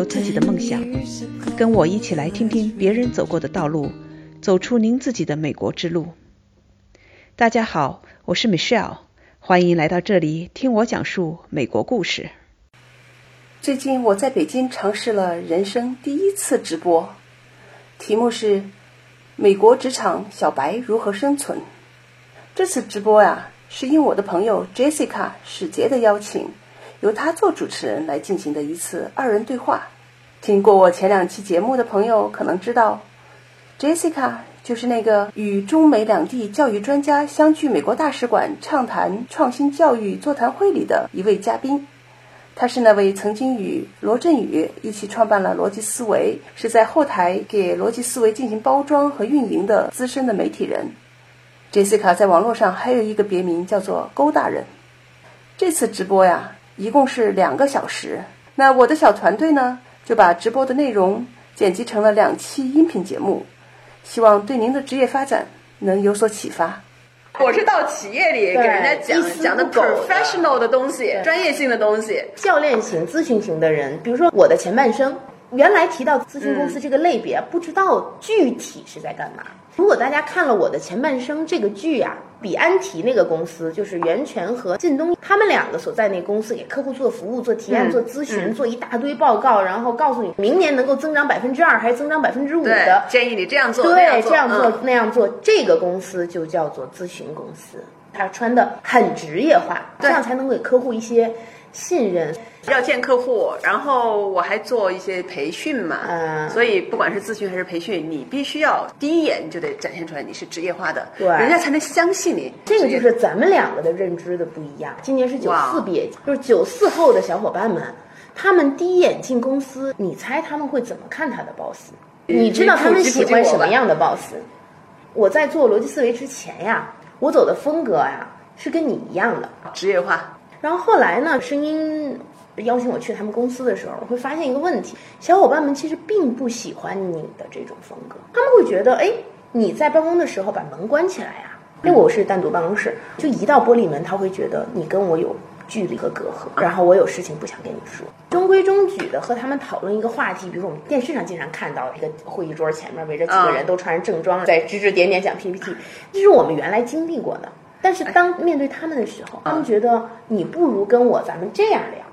有自己的梦想，跟我一起来听听别人走过的道路，走出您自己的美国之路。大家好，我是 Michelle，欢迎来到这里听我讲述美国故事。最近我在北京尝试了人生第一次直播，题目是“美国职场小白如何生存”。这次直播呀，是应我的朋友 Jessica 史杰的邀请。由他做主持人来进行的一次二人对话。听过我前两期节目的朋友可能知道，Jessica 就是那个与中美两地教育专家相聚美国大使馆畅谈创新教育座谈会里的一位嘉宾。他是那位曾经与罗振宇一起创办了逻辑思维，是在后台给逻辑思维进行包装和运营的资深的媒体人。Jessica 在网络上还有一个别名叫做“勾大人”。这次直播呀。一共是两个小时，那我的小团队呢就把直播的内容剪辑成了两期音频节目，希望对您的职业发展能有所启发。我是到企业里给人家讲讲的 professional 的东西，专业性的东西，教练型、咨询型的人，比如说我的前半生。原来提到咨询公司这个类别，不知道具体是在干嘛。如果大家看了我的前半生这个剧啊，比安提那个公司就是源泉和靳东，他们两个所在那公司给客户做服务、做提案、做咨询、做一大堆报告，然后告诉你明年能够增长百分之二还是增长百分之五的，建议你这样做，对，这样做那样做，这个公司就叫做咨询公司，它穿的很职业化，这样才能给客户一些。信任要见客户，然后我还做一些培训嘛，嗯，所以不管是咨询还是培训，你必须要第一眼就得展现出来你是职业化的，对，人家才能相信你。这个就是咱们两个的认知的不一样。今年是九四毕业，就是九四后的小伙伴们，他们第一眼进公司，你猜他们会怎么看他的 boss？你知道他们喜欢什么样的 boss？我在做逻辑思维之前呀，我走的风格呀是跟你一样的职业化。然后后来呢？声音邀请我去他们公司的时候，我会发现一个问题：小伙伴们其实并不喜欢你的这种风格。他们会觉得，哎，你在办公的时候把门关起来呀？因为我是单独办公室，就一道玻璃门，他会觉得你跟我有距离和隔阂。然后我有事情不想跟你说。中规中矩的和他们讨论一个话题，比如说我们电视上经常看到一个会议桌前面围着几个人都穿着正装，在指指点点讲 PPT，这是我们原来经历过的。但是当面对他们的时候，他们觉得你不如跟我咱们这样聊。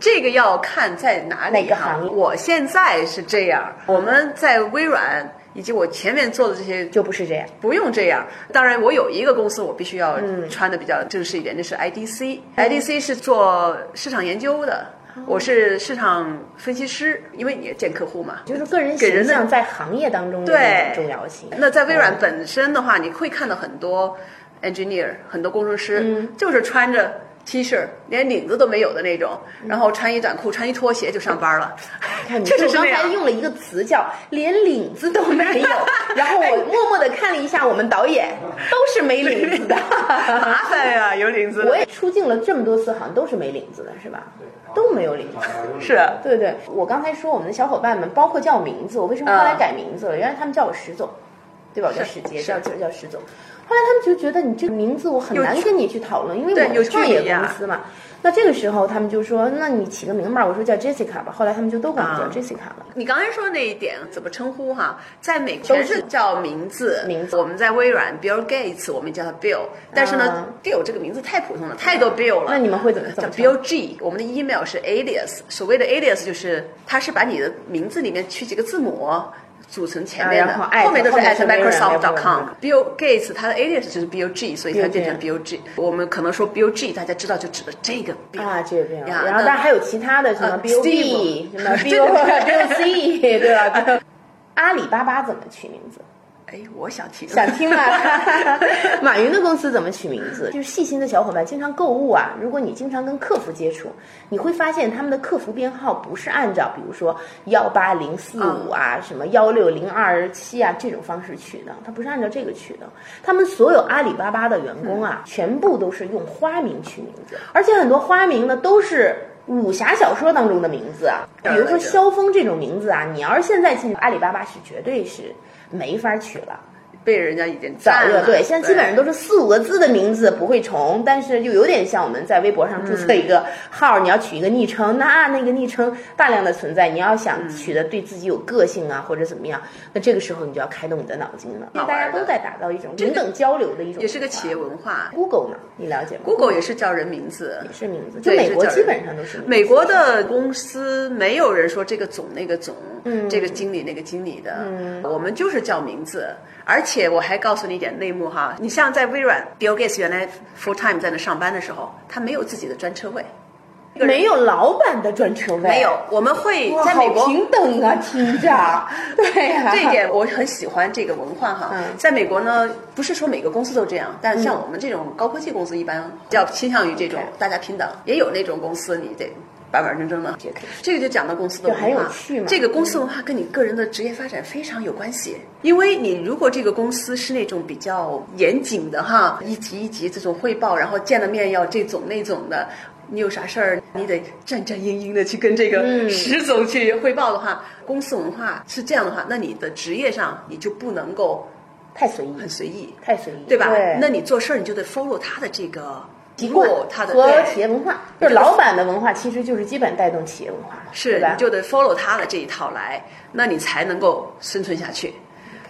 这个要看在哪哪个行业。我现在是这样，我们在微软以及我前面做的这些就不是这样，不用这样。当然，我有一个公司，我必须要穿的比较正式一点，那是 IDC。IDC 是做市场研究的，我是市场分析师，因为你也见客户嘛，就是个人形象在行业当中的重要性。那在微软本身的话，你会看到很多。engineer 很多工程师就是穿着 T 恤，连领子都没有的那种，然后穿一短裤，穿一拖鞋就上班了。看，就是刚才用了一个词叫“连领子都没有 ”，然后我默默的看了一下我们导演，都是没领子的。麻烦呀，有领子。我也出镜了这么多次，好像都是没领子的，是吧？都没有领子。是，对对。我刚才说我们的小伙伴们，包括叫我名字，我为什么后来改名字了？原来他们叫我石总，对吧？我叫石杰，叫叫叫石总。后来他们就觉得你这个名字我很难跟你去讨论，因为我们创业公司嘛。那这个时候他们就说：“那你起个名吧。”我说叫 Jessica 吧。后来他们就都管我叫 Jessica 了。你刚才说的那一点怎么称呼哈？在美国全是叫名字。名字。我们在微软 Bill Gates，我们叫他 Bill。但是呢，Bill 这个名字太普通了，太多 Bill 了。那你们会怎么叫 Bill G？我们的 email 是 alias。所谓的 alias 就是他是把你的名字里面取几个字母。组成前面的，后面都是 at Microsoft.com。Bill Gates 他的 alias 就是 Bill G，所以它变成 Bill G。我们可能说 Bill G，大家知道就指的这个 B 啊，这个。然后当然还有其他的什么 B，什么 Bill Bill C，对吧？阿里巴巴怎么取名字？哎，我想听，想听吗？马云的公司怎么取名字？就是细心的小伙伴经常购物啊。如果你经常跟客服接触，你会发现他们的客服编号不是按照比如说幺八零四五啊、什么幺六零二七啊这种方式取的，他不是按照这个取的。他们所有阿里巴巴的员工啊，全部都是用花名取名字，而且很多花名呢都是武侠小说当中的名字啊。比如说萧峰这种名字啊，你要是现在进阿里巴巴是绝对是。没法取了，被人家已经早占了。对，现在基本上都是四五个字的名字不会重，但是就有点像我们在微博上注册一个号，你要取一个昵称，那那个昵称大量的存在，你要想取的对自己有个性啊或者怎么样，那这个时候你就要开动你的脑筋了。因为大家都在打造一种平等交流的一种，也是个企业文化。Google 呢，你了解吗 Google 也是叫人名字，也是名字，就美国基本上都是美国的公司没有人说这个总那个总，嗯这个经理那个经理的，嗯我们就是叫名字。而且我还告诉你一点内幕哈，你像在微软，Bill Gates 原来 full time 在那上班的时候，他没有自己的专车位，没有老板的专车位，没有。我们会，在美国平等啊，听着，对呀、这一点我很喜欢这个文化哈。嗯在美国呢，不是说每个公司都这样，但像我们这种高科技公司，一般比较倾向于这种大家平等。也有那种公司，你得板板正正的。这个就讲到公司的文化，就很有趣嘛这个公司文化跟你个人的职业发展非常有关系，因为你如果这个公司是那种比较严谨的哈，一级一级这种汇报，然后见了面要这种那种的。你有啥事儿，你得战战兢兢的去跟这个嗯 石总去汇报的话，公司文化是这样的话，那你的职业上你就不能够太随意，很随意，太随意，对吧？对那你做事儿你就得 follow 他的这个习惯过他的和企业文化，就是老板的文化，其实就是基本带动企业文化，是，你？就得 follow 他的这一套来，那你才能够生存下去。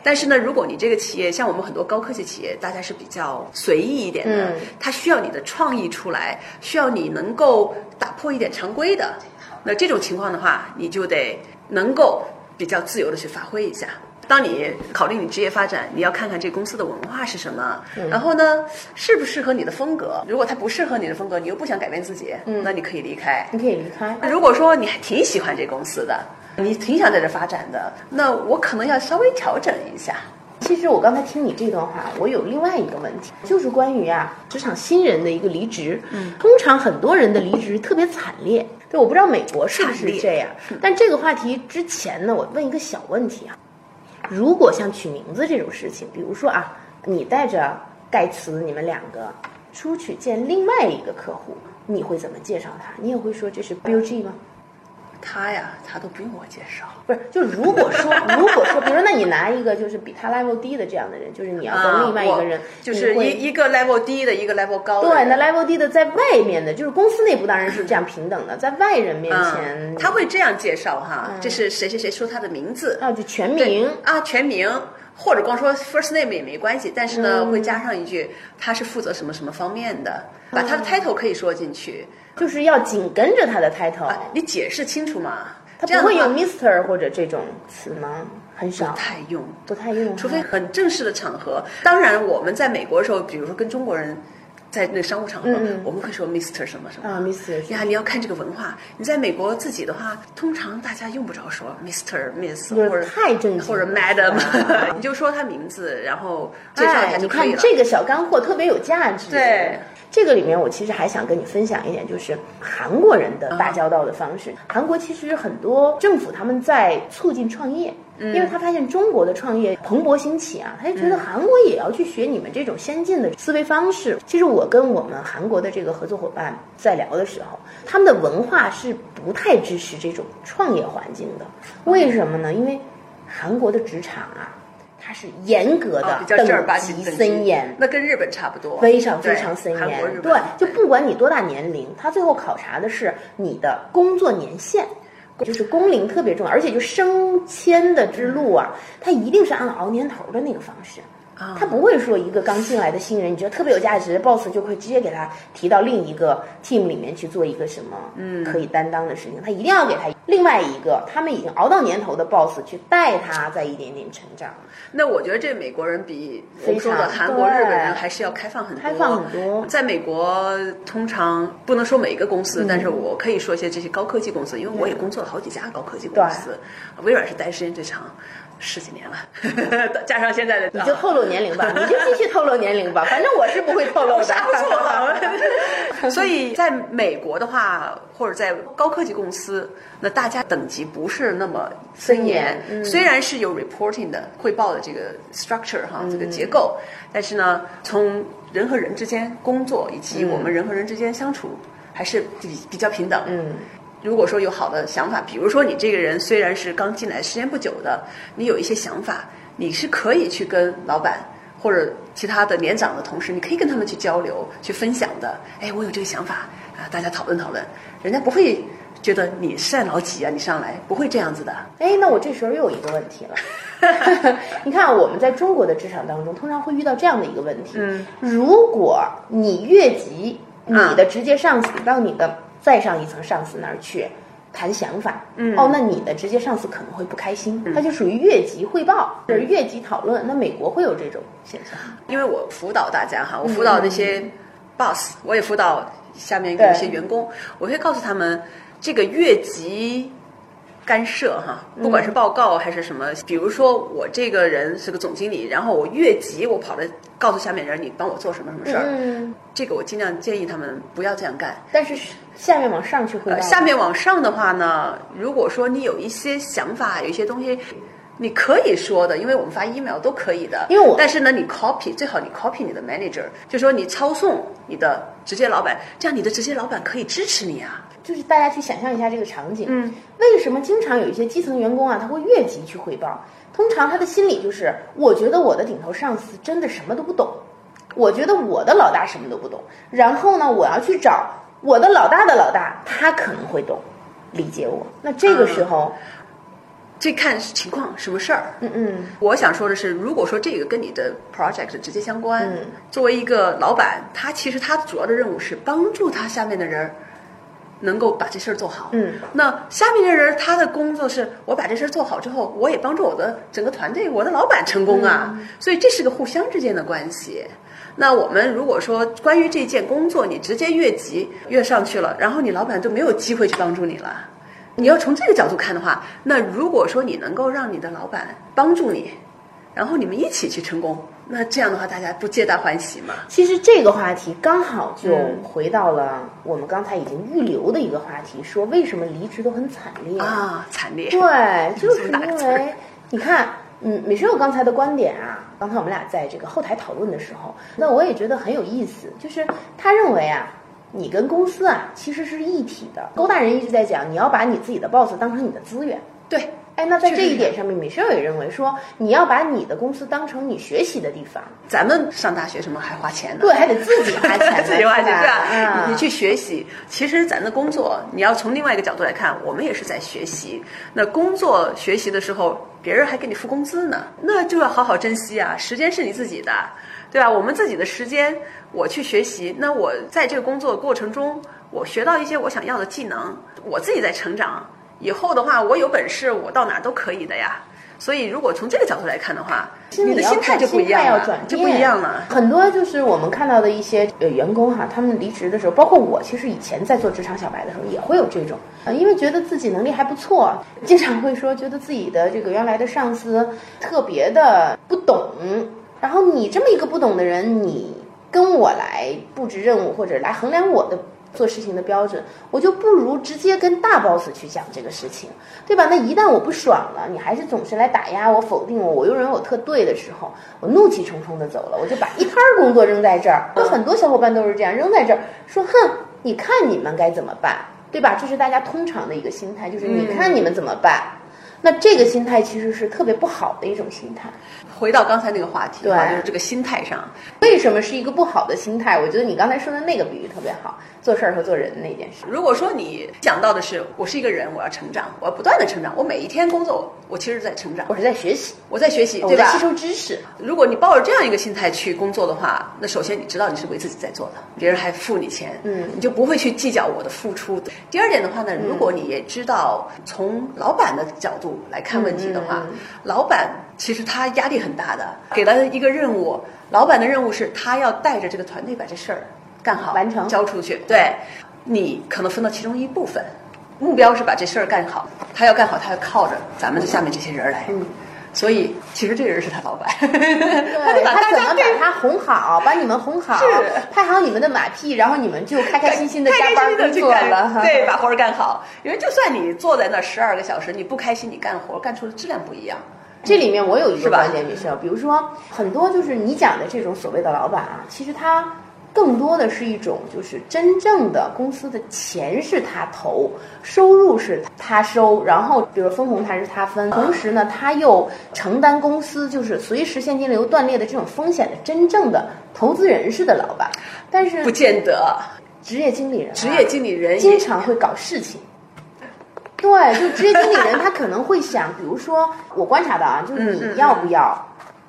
但是呢，如果你这个企业像我们很多高科技企业，大家是比较随意一点的，嗯它需要你的创意出来，需要你能够打破一点常规的。那这种情况的话，你就得能够比较自由的去发挥一下。当你考虑你职业发展，你要看看这公司的文化是什么，然后呢，适不适合你的风格。如果它不适合你的风格，你又不想改变自己，那你可以离开。你可以离开。如果说你还挺喜欢这公司的，你挺想在这发展的，那我可能要稍微调整一下。其实我刚才听你这段话，我有另外一个问题，就是关于啊职场新人的一个离职。嗯，通常很多人的离职特别惨烈。对，我不知道美国是不是这样。但这个话题之前呢，我问一个小问题啊，如果像取名字这种事情，比如说啊，你带着盖茨，你们两个出去见另外一个客户，你会怎么介绍他？你也会说这是 Bill G 吗？他呀，他都不用我介绍。不是，就如果说，如果说，比如说，那你拿一个就是比他 level 低的这样的人，就是你要跟另外一个人，啊就是一一个 level 低的，一个 level 高的对，那 level 低的在外面的，就是公司内部当然是这样平等的，在外人面前，嗯，他会这样介绍哈，这是谁谁谁说他的名字。啊就全名，啊，全名。或者光说 first name 也没关系，但是呢，嗯。会加上一句他是负责什么什么方面的，把他的 title 可以说进去，就是要紧跟着他的 title，、啊，你解释清楚嘛。他不会用 Mister 或者这种词吗？很少不，太用，不太用，除非很正式的场合。当然，我们在美国的时候，比如说跟中国人在那商务场合，嗯我们会说 Mister 什么什么。啊，Mister 呀，你要看这个文化。你在美国自己的话，通常大家用不着说 Mister、Miss 就是或者太正经或者 Madam，、啊 你就说他名字，然后介绍就可以了。这个小干货特别有价值。对。这个里面，我其实还想跟你分享一点，就是韩国人的打交道的方式。韩国其实很多政府他们在促进创业，因为他发现中国的创业蓬勃兴起啊，他就觉得韩国也要去学你们这种先进的思维方式。其实我跟我们韩国的这个合作伙伴在聊的时候，他们的文化是不太支持这种创业环境的。为什么呢？因为韩国的职场啊。它是严格的等级森严，那跟日本差不多，非常非常森严。对，就不管你多大年龄，他最后考察的是你的工作年限。就是工龄特别重要，而且就升迁的之路啊，它一定是按熬年头的那个方式。啊他不会说一个刚进来的新人，你觉得特别有价值，boss 就会直接给他提到另一个 team 里面去做一个什么嗯可以担当的事情。他一定要给他另外一个他们已经熬到年头的 boss 去带他在一点点成长。那我觉得这美国人比我们说的韩国、日本人还是要开放很多。开放很多在美国，通常不能说每一个公嗯司，但是我可以说一些这些高科技公司，因为我也工作了好几家高科技公司，微软是待时间最长。十几年了，加上现在的，你就透露年龄吧，你就继续透露年龄吧，反正我是不会透露的。所以在美国的话，或者在高科技公司，那大家等级不是那么森严，嗯、虽然是有 reporting 的汇报的这个 structure 哈、这个结构，但是呢，从人和人之间工作以及我们人和人之间相处，还是比比较平等。嗯。如果说有好的想法，比如说你这个人虽然是刚进来时间不久的，你有一些想法，你是可以去跟老板或者其他的年长的同事，你可以跟他们去交流、去分享的。哎，我有这个想法啊，大家讨论讨论，人家不会觉得你善老几啊，你上来不会这样子的。哎，那我这时候又有一个问题了。你看，我们在中国的职场当中，通常会遇到这样的一个问题：嗯，如果你越级，你的直接上司到你的再上一层上司那儿去谈想法，嗯。哦，那你的直接上司可能会不开心，他就属于越级汇报，就是越级讨论。那美国会有这种现象？因为我辅导大家哈，我辅导那些 boss，、我也辅导下面有一些员工，我会告诉他们，这个越级干涉哈，不管是报告还是什么，比如说我这个人是个总经理，然后我越级，我跑来告诉下面人，你帮我做什么什么事儿，嗯，这个我尽量建议他们不要这样干。但是下面往上去汇报呃，，下面往上的话呢，如果说你有一些想法，有一些东西，你可以说的，因为我们发 email 都可以的。因为我但是呢，你 copy 最好你 copy 你的 manager，就说你抄送你的直接老板，这样你的直接老板可以支持你啊。就是大家去想象一下这个场景，嗯，为什么经常有一些基层员工啊，他会越级去汇报？通常他的心理就是，我觉得我的顶头上司真的什么都不懂，我觉得我的老大什么都不懂，然后呢，我要去找我的老大的老大，他可能会懂，理解我。那这个时候，这看情况，什么事儿。嗯嗯。我想说的是，如果说这个跟你的 project 直接相关，嗯。作为一个老板，他其实他主要的任务是帮助他下面的人儿能够把这事儿做好。嗯，那下面这人儿他的工作是我把这事儿做好之后，我也帮助我的整个团队、我的老板成功啊，嗯所以这是个互相之间的关系。那我们如果说关于这件工作，你直接越级越上去了，然后你老板就没有机会去帮助你了。你要从这个角度看的话，那如果说你能够让你的老板帮助你，然后你们一起去成功，那这样的话大家不皆大欢喜吗？其实这个话题刚好就嗯回到了我们刚才已经预留的一个话题，说为什么离职都很惨烈啊，惨烈！对，就是因为你看，嗯，米有刚才的观点啊，刚才我们俩在这个后台讨论的时候，那我也觉得很有意思，就是他认为啊，你跟公司啊其实是一体的。勾大人一直在讲，你要把你自己的 boss 当成你的资源。对，哎，那在这一点上面，米舍也认为说，你要把你的公司当成你学习的地方，咱们上大学什么还花钱呢？对，还得自己花钱，自己花钱是对吧？啊，你去学习，其实咱的工作，你要从另外一个角度来看，我们也是在学习。那工作学习的时候，别人还给你付工资呢，那就要好好珍惜啊！时间是你自己的，对吧？我们自己的时间，我去学习，那我在这个工作过程中，我学到一些我想要的技能，我自己在成长。以后的话，我有本事，我到哪都可以的呀。所以，如果从这个角度来看的话，你的心态就不一样了要转，就不一样了。很多就是我们看到的一些呃员工哈，他们离职的时候，包括我，其实以前在做职场小白的时候也会有这种，呃，因为觉得自己能力还不错，经常会说觉得自己的这个原来的上司特别的不懂，然后你这么一个不懂的人，你跟我来布置任务或者来衡量我的。做事情的标准，我就不如直接跟大 boss 去讲这个事情，对吧？那一旦我不爽了，你还是总是来打压我、否定我，我又认为我特对的时候，我怒气冲冲的走了，我就把一摊儿工作扔在这儿。有很多小伙伴都是这样扔在这儿，说哼，你看你们该怎么办，对吧？这是大家通常的一个心态，就是你看你们怎么办。那这个心态其实是特别不好的一种心态。回到刚才那个话题，对就是这个心态上，为什么是一个不好的心态？我觉得你刚才说的那个比喻特别好，做事儿和做人那件事。如果说你想到的是我是一个人，我要成长，我要不断的成长，我每一天工作，我其实在成长我，是在学习，我在学习，对吧我在吸？收知识。如果你抱着这样一个心态去工作的话，那首先你知道你是为自己在做的，别人还付你钱，嗯你就不会去计较我的付出。第二点的话呢，如果你也知道从老板的角度来看问题的话，老板其实他压力很大的，给了一个任务，老板的任务是他要带着这个团队把这事儿干好，完成交出去。对，你可能分到其中一部分，目标是把这事儿干好，他要干好，他要靠着咱们这下面这些人来。嗯所以其实这个人是他老板，他他怎么把他哄好，把你们哄好，拍好你们的马屁，然后你们就开开心心的加开班工作了干，。对，把活儿干好。因为就算你坐在那儿十二个小时，你不开心，你干活干出的质量不一样。这里面我有一个观点，米少，比如说很多就是你讲的这种所谓的老板啊，其实他更多的是一种就是真正的公司的钱是他投，收入是他收，然后比如分红他是他分，同时呢他又承担公司就是随时现金流断裂的这种风险的真正的投资人式的老板。但是不见得，职业经理人啊，职业经理人经常会搞事情。对，就职业经理人他可能会想，比如说我观察到啊，就是你要不要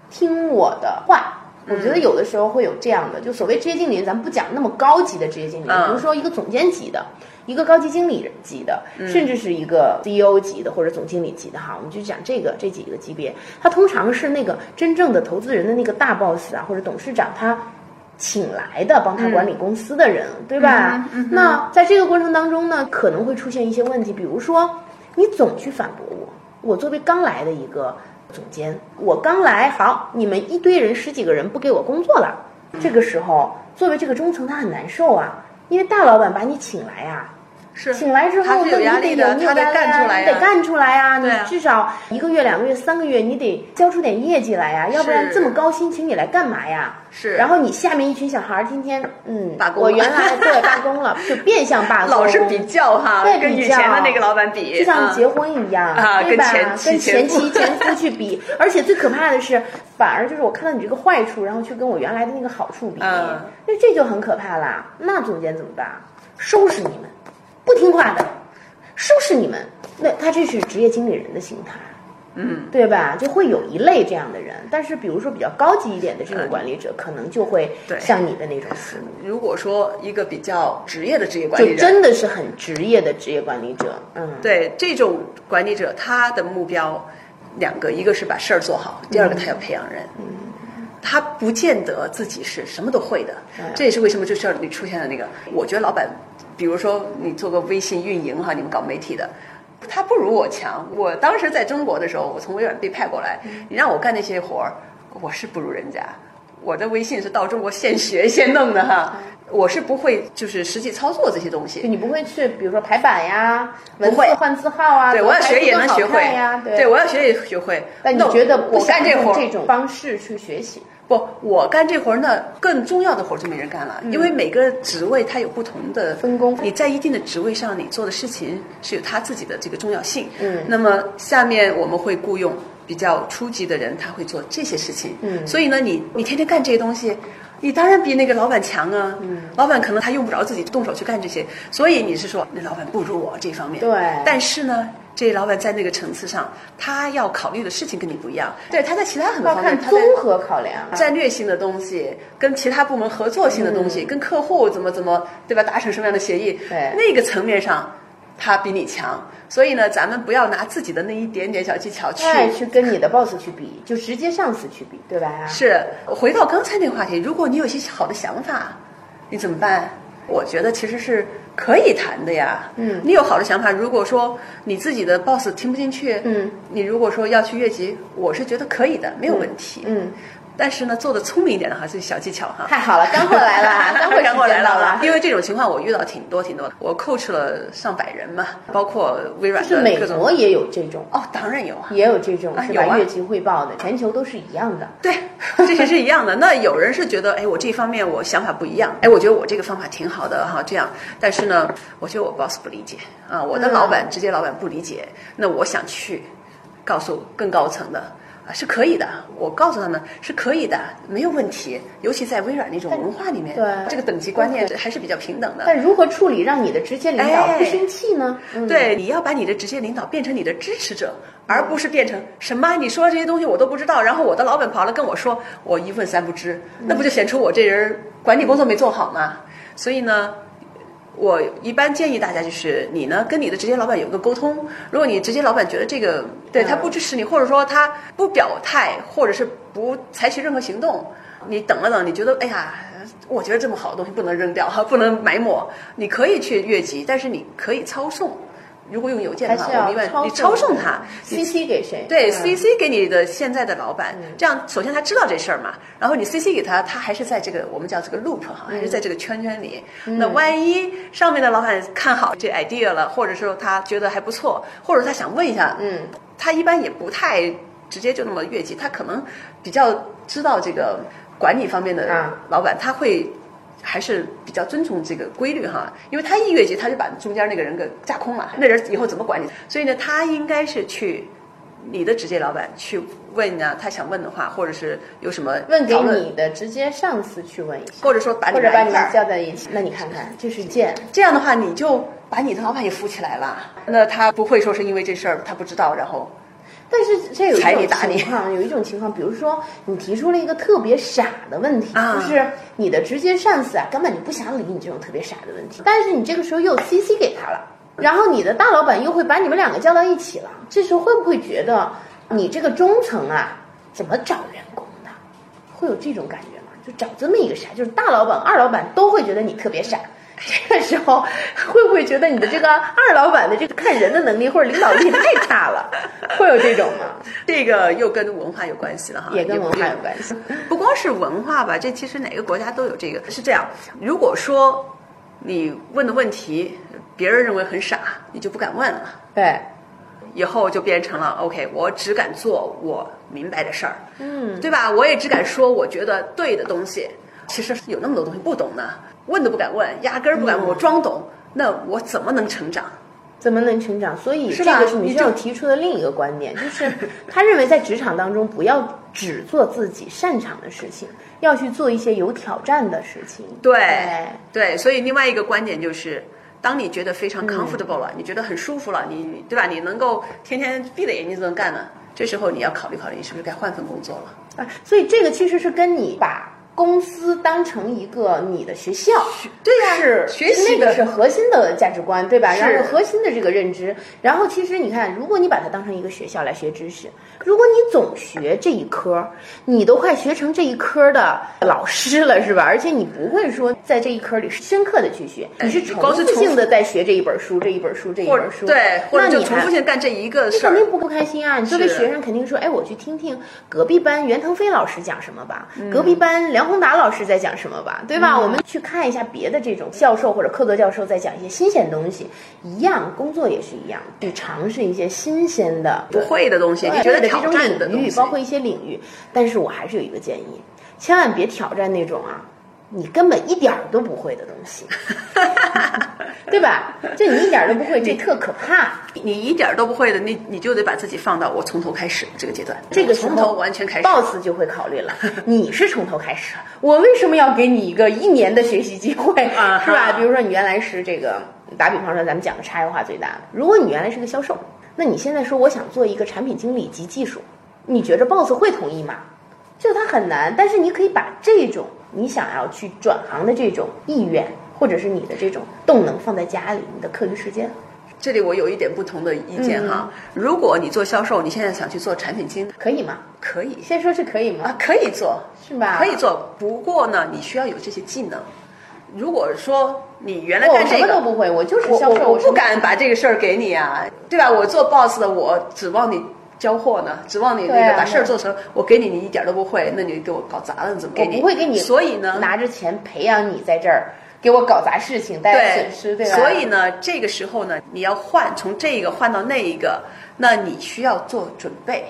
听我的话？我觉得有的时候会有这样的，就所谓职业经理人，咱们不讲那么高级的职业经理人，比如说一个总监级的，一个高级经理级的，甚至是一个 CEO 级的或者总经理级的哈，我们就讲这个这几个级别，他通常是那个真正的投资人的那个大 boss 啊，或者董事长他。请来的帮他管理公司的人，对吧？那在这个过程当中呢，可能会出现一些问题，比如说你总去反驳我，我作为刚来的一个总监，我刚来，好，你们一堆人十几个人不给我工作了，这个时候作为这个中层他很难受啊，因为大老板把你请来呀。是请来之后，那你得有你得干出来你得干出来呀！你至少一个月、两个月、三个月，你得交出点业绩来呀，要不然这么高薪请你来干嘛呀？是。然后你下面一群小孩儿天天嗯罢工，我原来对罢工了，就变相罢工，老是比较哈，对跟以前的那个老板比，就像结婚一样，对吧？跟前妻 前夫去比，而且最可怕的是，反而就是我看到你这个坏处，然后去跟我原来的那个好处比，那这就很可怕啦。那总监怎么办？收拾你们，不听话的。收拾你们，那他这是职业经理人的心态，嗯，对吧？就会有一类这样的人，但是比如说比较高级一点的这种管理者，可能就会像你的那种思路。如果说一个比较职业的职业管理者，就真的是很职业的职业管理者，嗯，对这种管理者，他的目标两个，一个是把事儿做好，第二个他要培养人，嗯，他不见得自己是什么都会的，这也是为什么这事儿里出现的那个，我觉得老板。比如说，你做个微信运营哈，你们搞媒体的，他不如我强。我当时在中国的时候，我从微软被派过来，你让我干那些活儿，我是不如人家。我的微信是到中国现学现弄的哈，我是不会就是实际操作这些东西。你不会去，比如说排版呀，文字换字号啊，对我要学也能学会呀，对我要学也学会。但你觉得我干这活这种方式去学习？不，我干这活儿呢，更重要的活儿就没人干了，因为每个职位它有不同的分工。你在一定的职位上，你做的事情是有它自己的这个重要性。嗯。那么下面我们会雇佣比较初级的人，他会做这些事情。嗯。所以呢，你你天天干这些东西，你当然比那个老板强啊。嗯。老板可能他用不着自己动手去干这些，所以你是说那老板不如我这方面。对。但是呢。这老板在那个层次上，他要考虑的事情跟你不一样。对，他在其他很多方面，综合考量战略性的东西，跟其他部门合作性的东西，跟客户怎么怎么，对吧？达成什么样的协议？对，那个层面上，他比你强。所以呢，咱们不要拿自己的那一点点小技巧去去跟你的 boss 去比，就直接上司去比，对吧？是。回到刚才那个话题，如果你有些好的想法，你怎么办？我觉得其实是。可以谈的呀，嗯，你有好的想法。如果说你自己的 boss 听不进去，嗯，你如果说要去越级，我是觉得可以的，没有问题，嗯。但是呢，做的聪明一点的哈，是小技巧哈。太好了，干货来了，干货干货来了。因为这种情况我遇到挺多挺多的，我 coach 了上百人嘛，包括微软的美国也有这种哦，当然有啊，也有这种是吧？月级汇报的，全球都是一样的。对，这些是一样的。那有人是觉得，哎，我这方面我想法不一样，哎，我觉得我这个方法挺好的哈，这样。但是呢，我觉得我 boss 不理解啊，我的老板直接老板不理解。那我想去告诉更高层的。啊，是可以的。我告诉他们是可以的，没有问题。尤其在微软那种文化里面，对这个等级观念还是比较平等的。但如何处理让你的直接领导不生气呢？对，你要把你的直接领导变成你的支持者，而不是变成什么你说这些东西我都不知道，然后我的老板跑了跟我说我一问三不知，那不就显出我这人管理工作没做好吗？所以呢。我一般建议大家就是，你呢跟你的直接老板有一个沟通。如果你直接老板觉得这个对他不支持你，或者说他不表态，或者是不采取任何行动，你等了等，你觉得哎呀，我觉得这么好的东西不能扔掉哈，不能埋没，你可以去越级，但是你可以操送。如果用邮件的话，我们一般你抄送他，CC 给谁？对，CC 给你的现在的老板，这样首先他知道这事儿嘛，然后你 CC 给他，他还是在这个我们叫这个 loop 哈，还是在这个圈圈里。那万一上面的老板看好这 idea 了，或者说他觉得还不错，或者他想问一下，嗯，他一般也不太直接就那么越级，他可能比较知道这个管理方面的老板，他会。还是比较遵从这个规律哈，因为他一越级，他就把中间那个人给架空了，那人以后怎么管你？所以呢，他应该是去你的直接老板去问啊，他想问的话，或者是有什么问给你的直接上司去问一下，或者说把你或者把你们们一块儿叫在一起。那你看看，就是剑，这样的话，你就把你的老板也扶起来了。那他不会说是因为这事儿他不知道，然后但是这有一种情况，有一种情况，比如说你提出了一个特别傻的问题，啊就是你的直接上司啊根本就不想理你这种特别傻的问题，但是你这个时候又 CC 给他了，然后你的大老板又会把你们两个叫到一起了，这时候会不会觉得你这个中层啊怎么找员工的？会有这种感觉吗？就找这么一个傻，就是大老板、二老板都会觉得你特别傻。这个时候会不会觉得你的这个二老板的这个看人的能力或者领导力太差了？会有这种吗？这个又跟文化有关系了哈，也跟文化有。关系。不光是文化吧，这其实哪个国家都有这个。是这样，如果说你问的问题别人认为很傻，你就不敢问了。对，以后就变成了 OK，我只敢做我明白的事儿，嗯，对吧？我也只敢说我觉得对的东西。其实有那么多东西不懂呢，问都不敢问，压根儿不敢问，我装懂，那我怎么能成长？怎么能成长？所以这个是米你就歇尔提出的另一个观点，就是他认为在职场当中不要只做自己擅长的事情，要去做一些有挑战的事情。对对，所以另外一个观点就是，当你觉得非常 comfortable 了，你觉得很舒服了，你对吧？你能够天天闭着眼睛就能干了，这时候你要考虑考虑，你是不是该换份工作了？啊，所以这个其实是跟你把公司当成一个你的学校，对呀是学习那个是核心的价值观，对吧？是然后核心的这个认知，然后其实你看，如果你把它当成一个学校来学知识，如果你总学这一科，你都快学成这一科的老师了，是吧？而且你不会说在这一科里深刻的去学，你是你重复复性的在学这一本书、这一本书、这一本书，对，或者就重那你还复性干这一个你事儿。肯定不不开心啊！你作为学生肯定说，哎，我去听听隔壁班袁腾飞老师讲什么吧，嗯隔壁班梁宏达老师在讲什么吧，对吧？我们去看一下别的这种教授或者客座教授在讲一些新鲜东西，一样，工作也是一样，去尝试一些新鲜的不会的东西，你觉得挑对的这种领域，战的东西，包括一些领域。但是我还是有一个建议，千万别挑战那种啊。你根本一点儿都不会的东西，对吧？就你一点儿都不会，这特可怕。你一点儿都不会的，你你就得把自己放到我从头开始这个阶段，这个从头完全开始。，boss 就会考虑了，你是从头开始，我为什么要给你一个一年的学习机会，啊是吧？比如说你原来是这个，打比方说咱们讲的差异化最大的，如果你原来是个销售，那你现在说我想做一个产品经理及技术，你觉着 boss 会同意吗？这他很难，但是你可以把这种你想要去转行的这种意愿，或者是你的这种动能放在家里，你的课余时间。这里我有一点不同的意见哈。如果你做销售，你现在想去做产品经理，可以吗？可以先说是可以吗？啊，可以做，是吧？可以做。不过呢，你需要有这些技能。如果说你原来我什干这个，么都不会，我就是销售，我不敢把这个事儿给你啊，对吧？我做 boss 的，我指望你交货呢，指望你那个把事儿做成。我给你，你一点都不会，那你给我搞砸了，怎么给我？不会给你，所以呢，拿着钱培养你在这儿给我搞砸事情，带来对损失，对吧？所以呢，这个时候呢，你要换从这个换到那一个，那你需要做准备，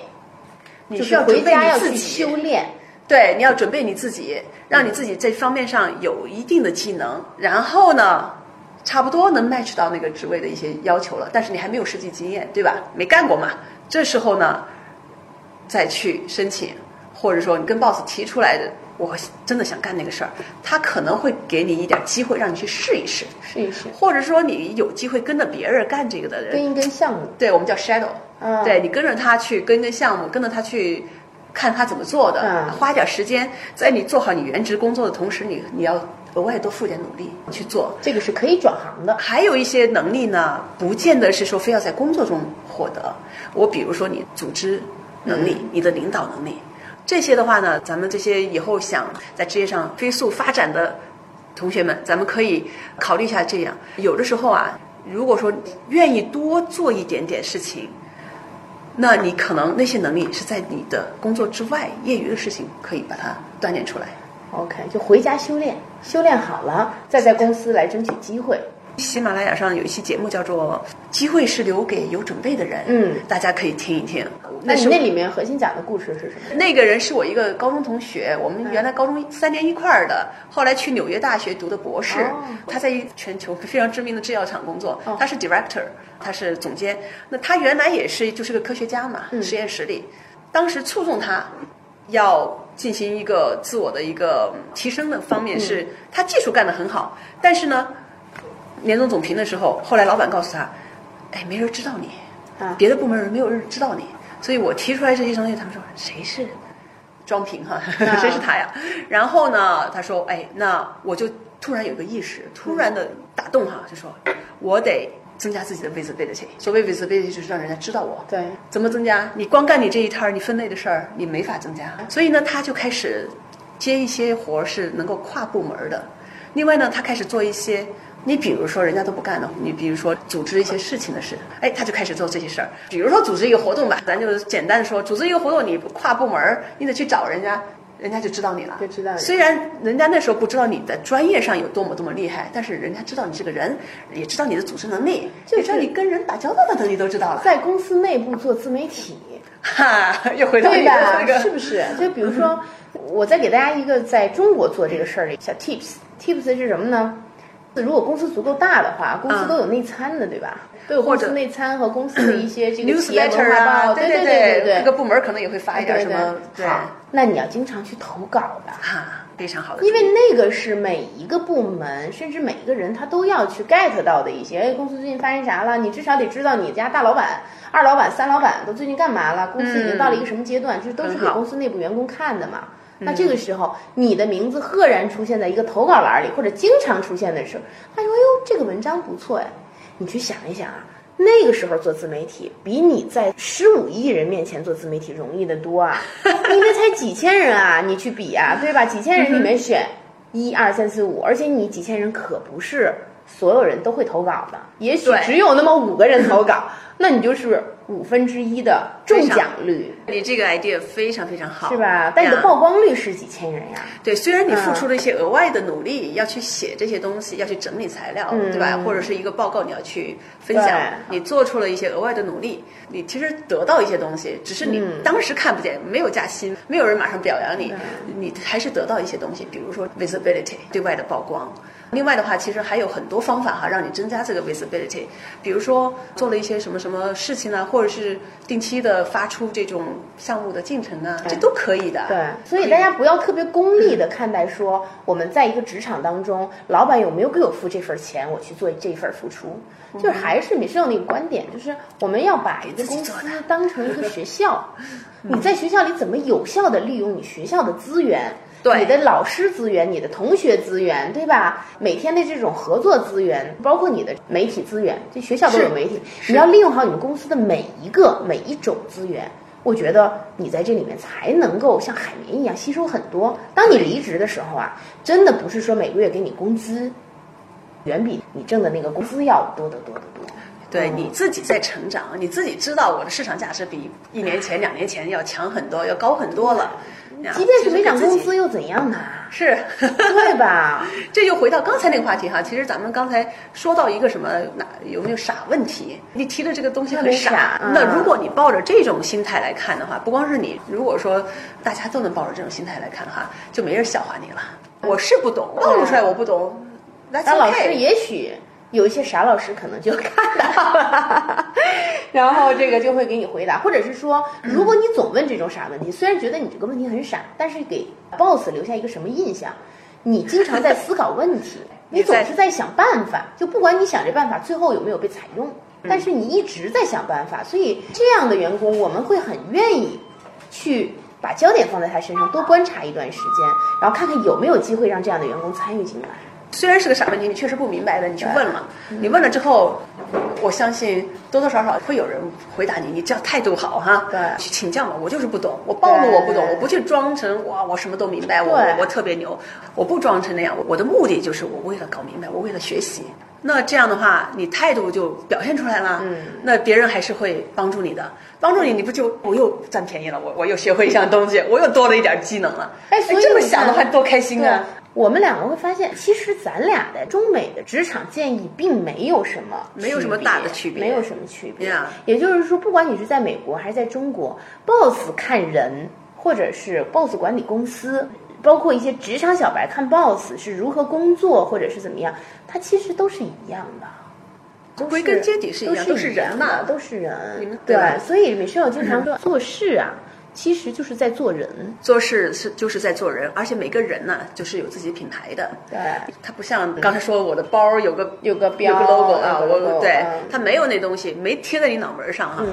你需要准备家自己修炼。对，你要准备你自己，让你自己这方面上有一定的技能，然后呢，差不多能 match 到那个职位的一些要求了，但是你还没有实际经验，对吧？没干过嘛，这时候呢，再去申请，或者说你跟 boss 提出来的，我真的想干那个事儿，他可能会给你一点机会让你去试一试，试一试，或者说你有机会跟着别人干这个的人，跟一跟项目，对我们叫 shadow，、嗯对你跟着他去跟跟项目，跟着他去看他怎么做的，嗯花点时间，在你做好你原职工作的同时，你你要额外多付点努力去做。这个是可以转行的。还有一些能力呢，不见得是说非要在工作中获得。我比如说你组织能力、你的领导能力，这些的话呢，咱们这些以后想在职业上飞速发展的同学们，咱们可以考虑一下这样。有的时候啊，如果说愿意多做一点点事情，那你可能那些能力是在你的工作之外，业余的事情可以把它锻炼出来。OK，就回家修炼，修炼好了，再在公司来争取机会。喜马拉雅上有一期节目叫做《机会是留给有准备的人》，嗯大家可以听一听。那你那里面核心讲的故事是什么？那个人是我一个高中同学，我们原来高中三年一块儿的，后来去纽约大学读的博士。哦他在一全球非常知名的制药厂工作，哦他是 director，他是总监。那他原来也是就是个科学家嘛，嗯实验室里，当时促动他要进行一个自我的一个提升的方面是，他技术干得很好，但是呢，年终总评的时候，后来老板告诉他，哎，没人知道你，啊。别的部门人没有人知道你，所以我提出来这些东西，他们说谁是庄平哈，谁是他呀？然后呢，他说，哎，那我就突然有个意识，突然的打动哈，就说我得增加自己的 visibility。所谓 visibility 就是让人家知道我。对，怎么增加？你光干你这一摊儿，你分内的事儿，你没法增加。所以呢，他就开始接一些活儿是能够跨部门儿的。另外呢，他开始做一些，你比如说人家都不干的，你比如说组织一些事情的事，哎，他就开始做这些事儿。比如说组织一个活动吧，咱就简单的说，组织一个活动，你跨部门儿，你得去找人家。人家就知道你了，就知道你虽然人家那时候不知道你的专业上有多么多么厉害，但是人家知道你这个人，也知道你的组织能力，就是也知道你跟人打交道的能力都知道了。在公司内部做自媒体，哈，又回到你的对吧？那个，是不是？就比如说，我再给大家一个在中国做这个事儿的小 tips。tips 是什么呢？如果公司足够大的话，公司嗯都有内参的，对吧？都有或者公司内参和公司的一些这个企业文 newsletter 化对对对对各个部门可能也会发一点什么，对，好，那你要经常去投稿的。哈，非常好的，因为那个是每一个部门，甚至每一个人他都要去 get 到的一些，哎，公司最近发生啥了？你至少得知道你家大老板、二老板、三老板都最近干嘛了，公司已经到了一个什么阶段，就是都是给公司内部员工看的嘛。那这个时候，你的名字赫然出现在一个投稿栏里，或者经常出现的时候，他说：“哎呦，这个文章不错哎。”你去想一想啊，那个时候做自媒体，比你在十五亿人面前做自媒体容易得多啊！因为才几千人啊，你去比啊，对吧？几千人里面选一二三四五，而且你几千人可不是所有人都会投稿的，也许只有那么五个人投稿，那你就是五分之一的中奖率，你这个 idea 非常非常好，是吧？但你的曝光率是几千人呀？对，虽然你付嗯出了一些额外的努力，要去写这些东西，要去整理材料，对吧？或者是一个报告你要去分享你做出了一些额外的努力，你其实得到一些东西，只是你嗯当时看不见，没有加薪，没有人马上表扬你，你还是得到一些东西，比如说 visibility 对外的曝光。另外的话，其实还有很多方法哈，让你增加这个 visibility。比如说做了一些什么什么事情啊，或者是定期的发出这种项目的进程啊，这都可以的。对，所以大家不要特别功利的看待说我们在一个职场当中，老板有没有给我付这份钱，我去做这份付出，就是还是米少那个观点，就是我们要把一个公司当成一个学校，你在学校里怎么有效的利用你学校的资源。对你的老师资源、你的同学资源，对吧？每天的这种合作资源，包括你的媒体资源，这学校都有媒体，你要利用好你们公司的每一个每一种资源。我觉得你在这里面才能够像海绵一样吸收很多。当你离职的时候啊，真的不是说每个月给你工资，远比你挣的那个工资要多得多得多。对你自己在成长，你自己知道我的市场价值比一年前、两年前要强很多，要高很多了。呀即便是没涨工，资又怎样呢？是，对吧？这就回到刚才那个话题哈。其实咱们刚才说到一个什么，哪有没有傻问题？你提的这个东西很傻。那如果你抱着这种心态来看的话，不光是你，如果说大家都能抱着这种心态来看的话，就没人笑话你了。我是不懂，暴露出来我不懂。那老师也许有一些傻老师可能就看到了，然后这个就会给你回答，或者是说，如果你总问这种傻问题，虽然觉得你这个问题很傻，但是给 boss 留下一个什么印象？你经常在思考问题，你总是在想办法，就不管你想这办法最后有没有被采用，但是你一直在想办法，所以这样的员工我们会很愿意去。把焦点放在他身上，多观察一段时间，然后看看有没有机会让这样的员工参与进来。虽然是个傻问题，你确实不明白的，你去问了，你问了之后，我相信多多少少会有人回答你，你只要态度好哈，对。去请教嘛，我就是不懂，我暴露我不懂，我不去装成哇我什么都明白，我我我特别牛，我不装成那样，我我的目的就是我为了搞明白，我为了学习。那这样的话，你态度就表现出来了，嗯，那别人还是会帮助你的，帮助你，你不就我又占便宜了，我我又学会一项东西，我又多了一点技能了，哎所以这么想的话多开心啊！我们两个会发现，其实咱俩的中美的职场建议并没有什么没有什么大的区别没有什么区别。也就是说，不管你是在美国还是在中国，boss 看人，或者是 boss 管理公司，包括一些职场小白看 boss 是如何工作，或者是怎么样，它其实都是一样的。归根结底是一样都都是人嘛都是人。对所以美少经常说，做事啊，其实就是在做人。做事是就是在做人，而且每个人呢，就是有自己品牌的。对，他不像刚才说我的包有个有个标有个 logo 啊我对他没有那东西，没贴在你脑门上哈。